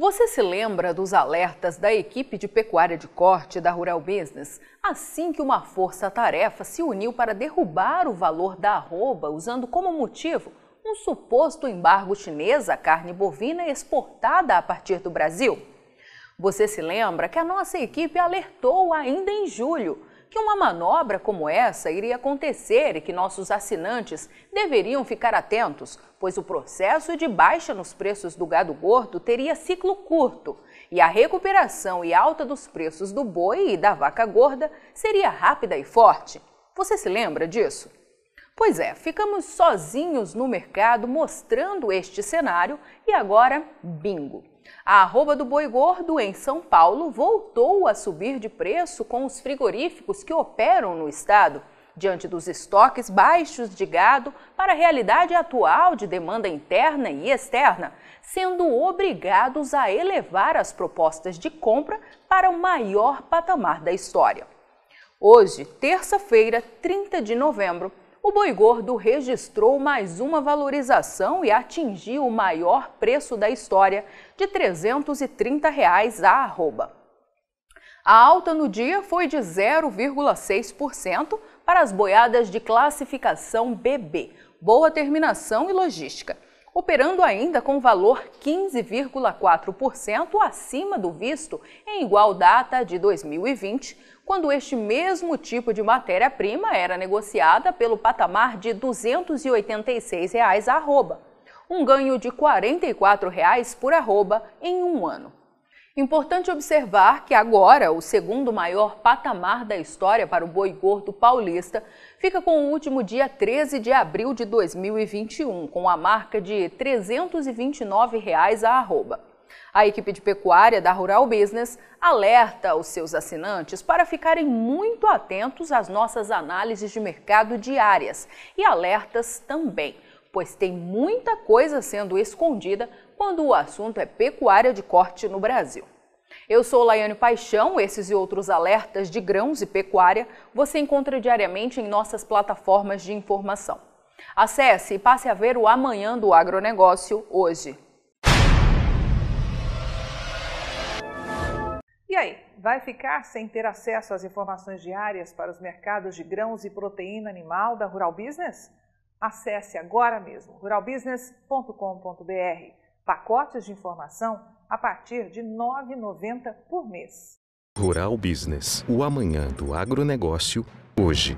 Você se lembra dos alertas da equipe de pecuária de corte da Rural Business assim que uma força-tarefa se uniu para derrubar o valor da arroba usando como motivo um suposto embargo chinês à carne bovina exportada a partir do Brasil? Você se lembra que a nossa equipe alertou ainda em julho que uma manobra como essa iria acontecer e que nossos assinantes deveriam ficar atentos, pois o processo de baixa nos preços do gado gordo teria ciclo curto e a recuperação e alta dos preços do boi e da vaca gorda seria rápida e forte. Você se lembra disso? Pois é, ficamos sozinhos no mercado mostrando este cenário e agora, bingo! A arroba do boi gordo em São Paulo voltou a subir de preço com os frigoríficos que operam no estado, diante dos estoques baixos de gado para a realidade atual de demanda interna e externa, sendo obrigados a elevar as propostas de compra para o maior patamar da história. Hoje, terça-feira, 30 de novembro, o boi gordo registrou mais uma valorização e atingiu o maior preço da história, de 330 reais a arroba. A alta no dia foi de 0,6% para as boiadas de classificação BB, boa terminação e logística, operando ainda com valor 15,4% acima do visto em igual data de 2020, quando este mesmo tipo de matéria-prima era negociada pelo patamar de 286 reais a arroba, um ganho de 44 reais por arroba em um ano. Importante observar que agora o segundo maior patamar da história para o boi gordo paulista fica com o último dia 13 de abril de 2021, com a marca de 329 reais a arroba. A equipe de pecuária da Rural Business alerta os seus assinantes para ficarem muito atentos às nossas análises de mercado diárias e alertas também, pois tem muita coisa sendo escondida quando o assunto é pecuária de corte no Brasil. Eu sou Laiane Paixão, esses e outros alertas de grãos e pecuária você encontra diariamente em nossas plataformas de informação. Acesse e passe a ver o Amanhã do Agronegócio hoje. E aí, vai ficar sem ter acesso às informações diárias para os mercados de grãos e proteína animal da Rural Business? Acesse agora mesmo ruralbusiness.com.br. Pacotes de informação a partir de R$ 9,90 por mês. Rural Business, o amanhã do agronegócio, hoje.